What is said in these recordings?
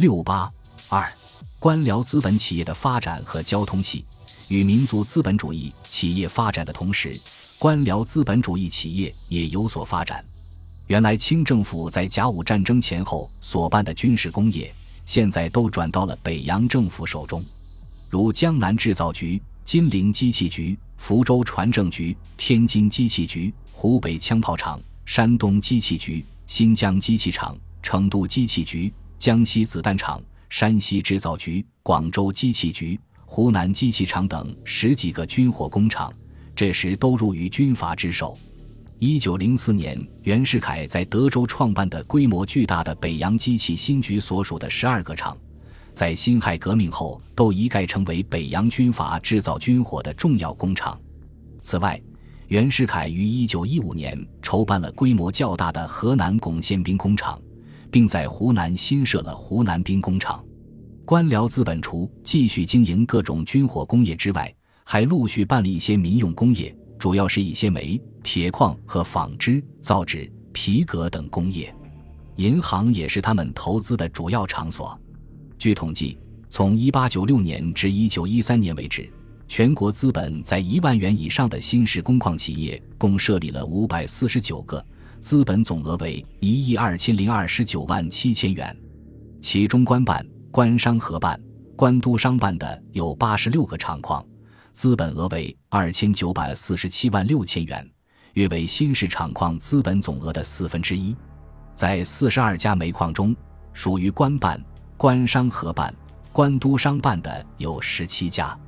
六八二，官僚资本企业的发展和交通系与民族资本主义企业发展的同时，官僚资本主义企业也有所发展。原来清政府在甲午战争前后所办的军事工业，现在都转到了北洋政府手中，如江南制造局、金陵机器局、福州船政局、天津机器局、湖北枪炮厂、山东机器局、新疆机器厂、成都机器局。江西子弹厂、山西制造局、广州机器局、湖南机器厂等十几个军火工厂，这时都入于军阀之手。一九零四年，袁世凯在德州创办的规模巨大的北洋机器新局所属的十二个厂，在辛亥革命后都一概成为北洋军阀制造军火的重要工厂。此外，袁世凯于一九一五年筹办了规模较大的河南巩宪兵工厂。并在湖南新设了湖南兵工厂，官僚资本除继续经营各种军火工业之外，还陆续办了一些民用工业，主要是一些煤、铁矿和纺织、造纸、皮革等工业。银行也是他们投资的主要场所。据统计，从1896年至1913年为止，全国资本在一万元以上的新式工矿企业共设立了549个。资本总额为一亿二千零二十九万七千元，其中官办、官商合办、官督商办的有八十六个厂矿，资本额为二千九百四十七万六千元，约为新式厂矿资本总额的四分之一。在四十二家煤矿中，属于官办、官商合办、官督商办的有十七家，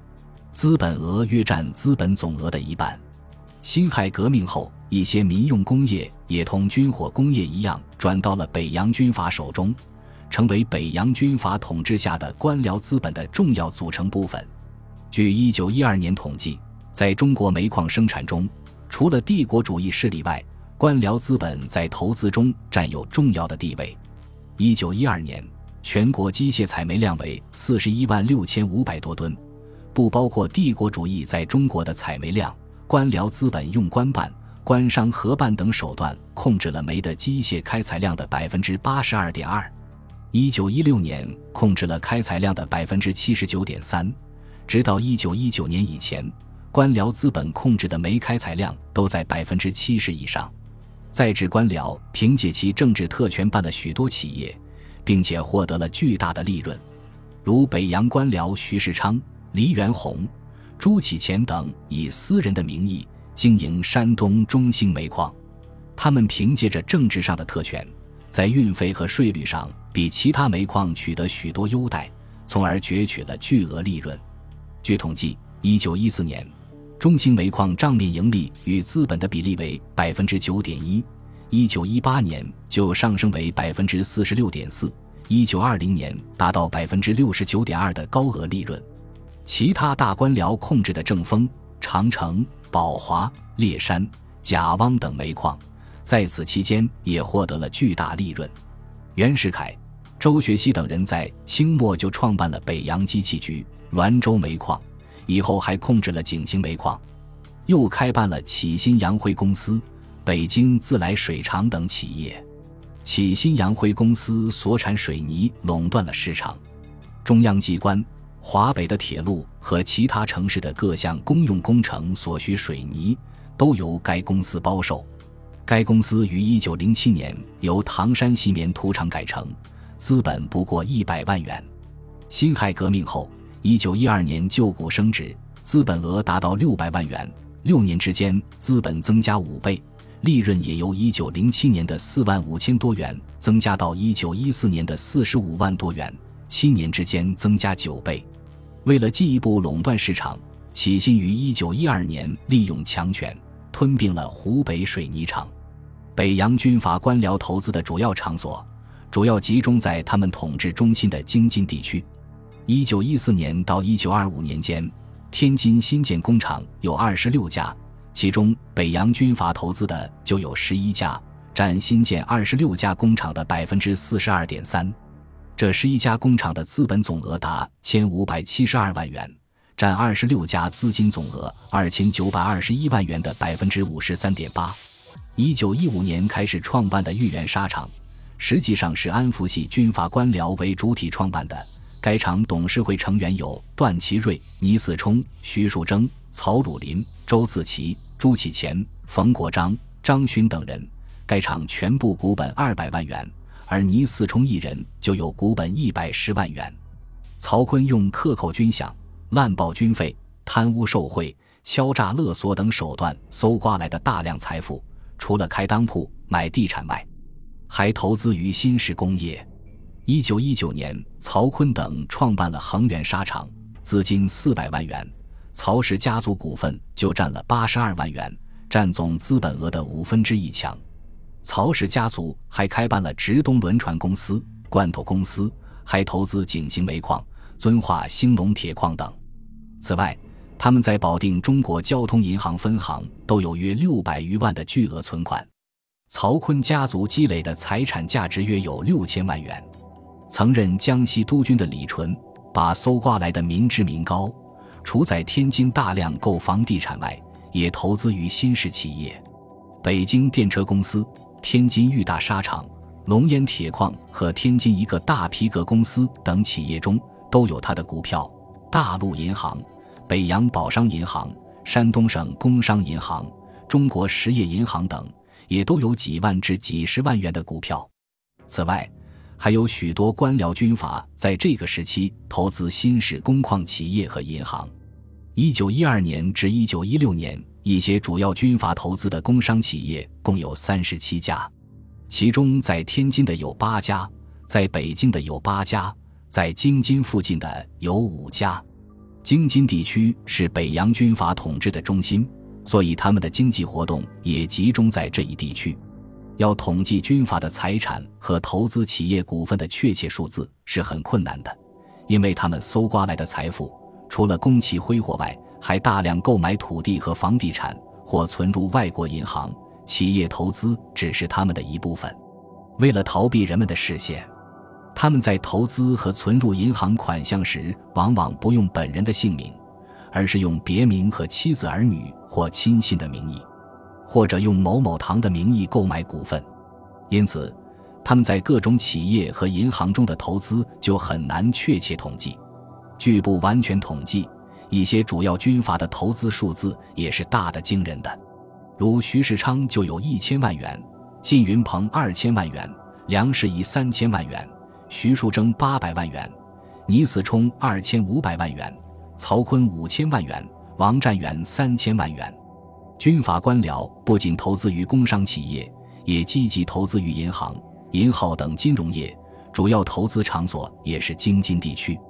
资本额约占资本总额的一半。辛亥革命后。一些民用工业也同军火工业一样，转到了北洋军阀手中，成为北洋军阀统治下的官僚资本的重要组成部分。据一九一二年统计，在中国煤矿生产中，除了帝国主义势力外，官僚资本在投资中占有重要的地位。一九一二年，全国机械采煤量为四十一万六千五百多吨，不包括帝国主义在中国的采煤量。官僚资本用官办。官商合办等手段控制了煤的机械开采量的百分之八十二点二，一九一六年控制了开采量的百分之七十九点三，直到一九一九年以前，官僚资本控制的煤开采量都在百分之七十以上。在职官僚凭借其政治特权办了许多企业，并且获得了巨大的利润，如北洋官僚徐世昌、黎元洪、朱启潜等，以私人的名义。经营山东中兴煤矿，他们凭借着政治上的特权，在运费和税率上比其他煤矿取得许多优待，从而攫取了巨额利润。据统计，一九一四年，中兴煤矿账面盈利与资本的比例为百分之九点一，一九一八年就上升为百分之四十六点四，一九二零年达到百分之六十九点二的高额利润。其他大官僚控制的正丰、长城。宝华、烈山、贾汪等煤矿，在此期间也获得了巨大利润。袁世凯、周学熙等人在清末就创办了北洋机器局、滦州煤矿，以后还控制了景兴煤矿，又开办了启新洋灰公司、北京自来水厂等企业。启新洋灰公司所产水泥垄断了市场，中央机关。华北的铁路和其他城市的各项公用工程所需水泥，都由该公司包售。该公司于一九零七年由唐山西棉土厂改成，资本不过一百万元。辛亥革命后，一九一二年旧股升值，资本额达到六百万元，六年之间资本增加五倍，利润也由一九零七年的四万五千多元增加到一九一四年的四十五万多元，七年之间增加九倍。为了进一步垄断市场，启新于一九一二年利用强权吞并了湖北水泥厂。北洋军阀官僚投资的主要场所，主要集中在他们统治中心的京津地区。一九一四年到一九二五年间，天津新建工厂有二十六家，其中北洋军阀投资的就有十一家，占新建二十六家工厂的百分之四十二点三。这十一家工厂的资本总额达千五百七十二万元，占二十六家资金总额二千九百二十一万元的百分之五十三点八。一九一五年开始创办的豫园纱厂，实际上是安福系军阀官僚为主体创办的。该厂董事会成员有段祺瑞、倪嗣冲、徐树铮、曹汝霖、周自齐、朱启潜、冯国璋、张勋等人。该厂全部股本二百万元，而倪嗣冲一人就有股本一百十万元。曹锟用克扣军饷、滥报军费、贪污受贿、敲诈勒索等手段搜刮来的大量财富，除了开当铺、买地产外，还投资于新式工业。一九一九年，曹锟等创办了恒源纱厂，资金四百万元，曹氏家族股份就占了八十二万元，占总资本额的五分之一强。曹氏家族还开办了直东轮船公司、罐头公司，还投资井陉煤矿、遵化兴隆铁矿等。此外，他们在保定中国交通银行分行都有约六百余万的巨额存款。曹锟家族积累的财产价值约有六千万元。曾任江西督军的李纯，把搜刮来的民脂民膏，除在天津大量购房地产外，也投资于新式企业，北京电车公司、天津裕大纱厂、龙烟铁矿和天津一个大皮革公司等企业中都有他的股票。大陆银行、北洋宝商银行、山东省工商银行、中国实业银行等，也都有几万至几十万元的股票。此外，还有许多官僚军阀在这个时期投资新式工矿企业和银行。一九一二年至一九一六年，一些主要军阀投资的工商企业共有三十七家，其中在天津的有八家，在北京的有八家，在京津附近的有五家。京津地区是北洋军阀统治的中心，所以他们的经济活动也集中在这一地区。要统计军阀的财产和投资企业股份的确切数字是很困难的，因为他们搜刮来的财富，除了供其挥霍外，还大量购买土地和房地产或存入外国银行。企业投资只是他们的一部分。为了逃避人们的视线，他们在投资和存入银行款项时，往往不用本人的姓名，而是用别名和妻子、儿女或亲信的名义。或者用某某堂的名义购买股份，因此他们在各种企业和银行中的投资就很难确切统计。据不完全统计，一些主要军阀的投资数字也是大的惊人的，如徐世昌就有一千万元，靳云鹏二千万元，梁士仪三千万元，徐树铮八百万元，倪嗣冲二千五百万元，曹锟五千万元，王占元三千万元。军阀官僚不仅投资于工商企业，也积极投资于银行、银号等金融业，主要投资场所也是京津地区。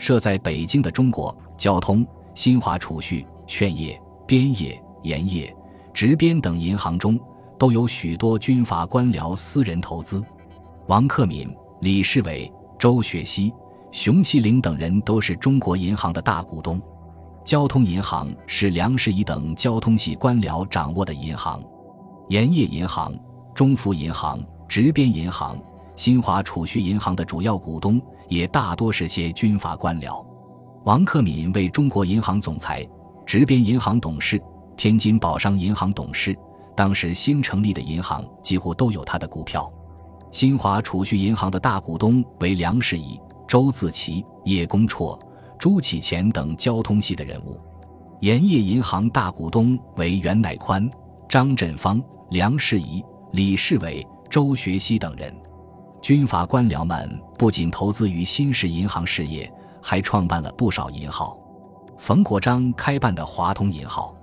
设在北京的中国交通、新华储蓄、劝业、边业、盐业、直边等银行中，都有许多军阀官僚私人投资。王克敏、李世伟、周雪溪、熊希龄等人都是中国银行的大股东。交通银行是梁士仪等交通系官僚掌握的银行，盐业银行、中孚银行、直边银行、新华储蓄银行的主要股东也大多是些军阀官僚。王克敏为中国银行总裁，直边银行董事，天津宝商银行董事。当时新成立的银行几乎都有他的股票。新华储蓄银行的大股东为梁士仪、周自齐、叶公绰。朱启潜等交通系的人物，盐业银行大股东为袁乃宽、张振芳、梁士仪、李世伟、周学熙等人。军阀官僚们不仅投资于新式银行事业，还创办了不少银号。冯国璋开办的华通银号，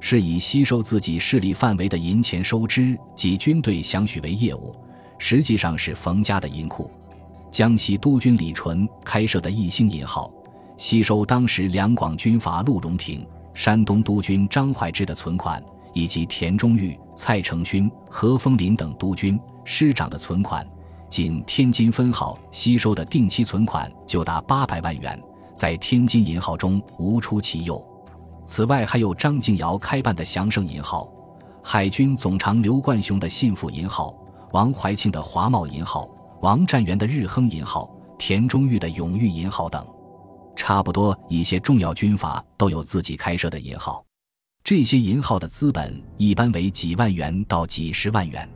是以吸收自己势力范围的银钱收支及军队饷许为业务，实际上是冯家的银库。江西督军李纯开设的义兴银号。吸收当时两广军阀陆荣廷、山东督军张怀之的存款，以及田中玉、蔡成勋、何风林等督军师长的存款，仅天津分号吸收的定期存款就达八百万元，在天津银号中无出其右。此外，还有张敬尧开办的祥盛银号、海军总长刘冠雄的信富银号、王怀庆的华茂银号、王占元的日亨银号、田中玉的永裕银号等。差不多一些重要军阀都有自己开设的银号，这些银号的资本一般为几万元到几十万元。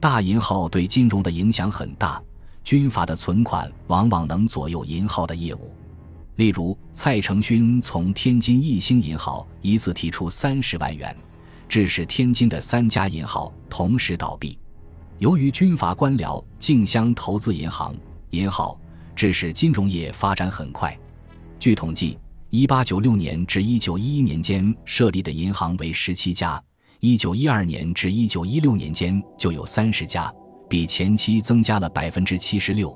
大银号对金融的影响很大，军阀的存款往往能左右银号的业务。例如，蔡成勋从天津义兴银行一次提出三十万元，致使天津的三家银行同时倒闭。由于军阀官僚竞相投资银行，银行致使金融业发展很快。据统计，一八九六年至一九一一年间设立的银行为十七家，一九一二年至一九一六年间就有三十家，比前期增加了百分之七十六。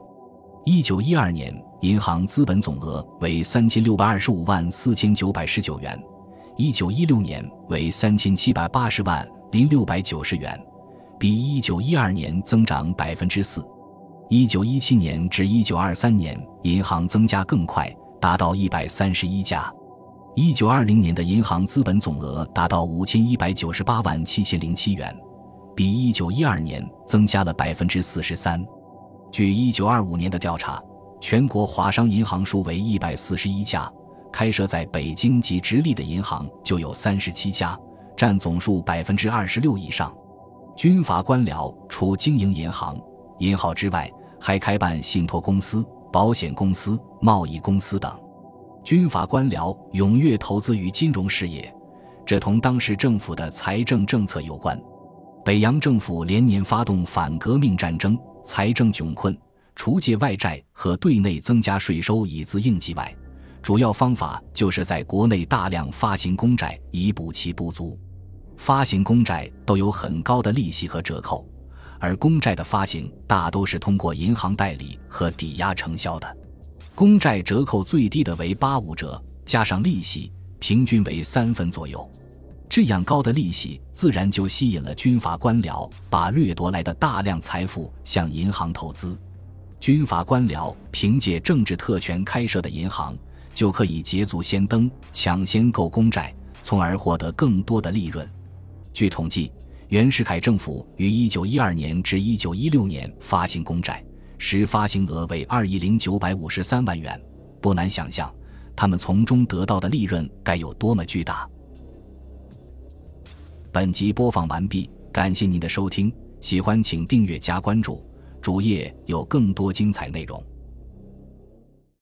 一九一二年，银行资本总额为三千六百二十五万四千九百十九元，一九一六年为三千七百八十万零六百九十元，比一九一二年增长百分之四。一九一七年至一九二三年，银行增加更快，达到一百三十一家。一九二零年的银行资本总额达到五千一百九十八万七千零七元，比一九一二年增加了百分之四十三。据一九二五年的调查，全国华商银行数为一百四十一家，开设在北京及直隶的银行就有三十七家，占总数百分之二十六以上。军阀官僚除经营银行、银号之外，还开办信托公司、保险公司、贸易公司等。军阀官僚踊跃投资于金融事业，这同当时政府的财政政策有关。北洋政府连年发动反革命战争。财政窘困，除借外债和对内增加税收以资应急外，主要方法就是在国内大量发行公债以补其不足。发行公债都有很高的利息和折扣，而公债的发行大都是通过银行代理和抵押承销的。公债折扣最低的为八五折，加上利息，平均为三分左右。这样高的利息，自然就吸引了军阀官僚把掠夺来的大量财富向银行投资。军阀官僚凭借政治特权开设的银行，就可以捷足先登，抢先购公债，从而获得更多的利润。据统计，袁世凯政府于1912年至1916年发行公债实，发行额为二亿零九百五十三万元。不难想象，他们从中得到的利润该有多么巨大。本集播放完毕，感谢您的收听，喜欢请订阅加关注，主页有更多精彩内容。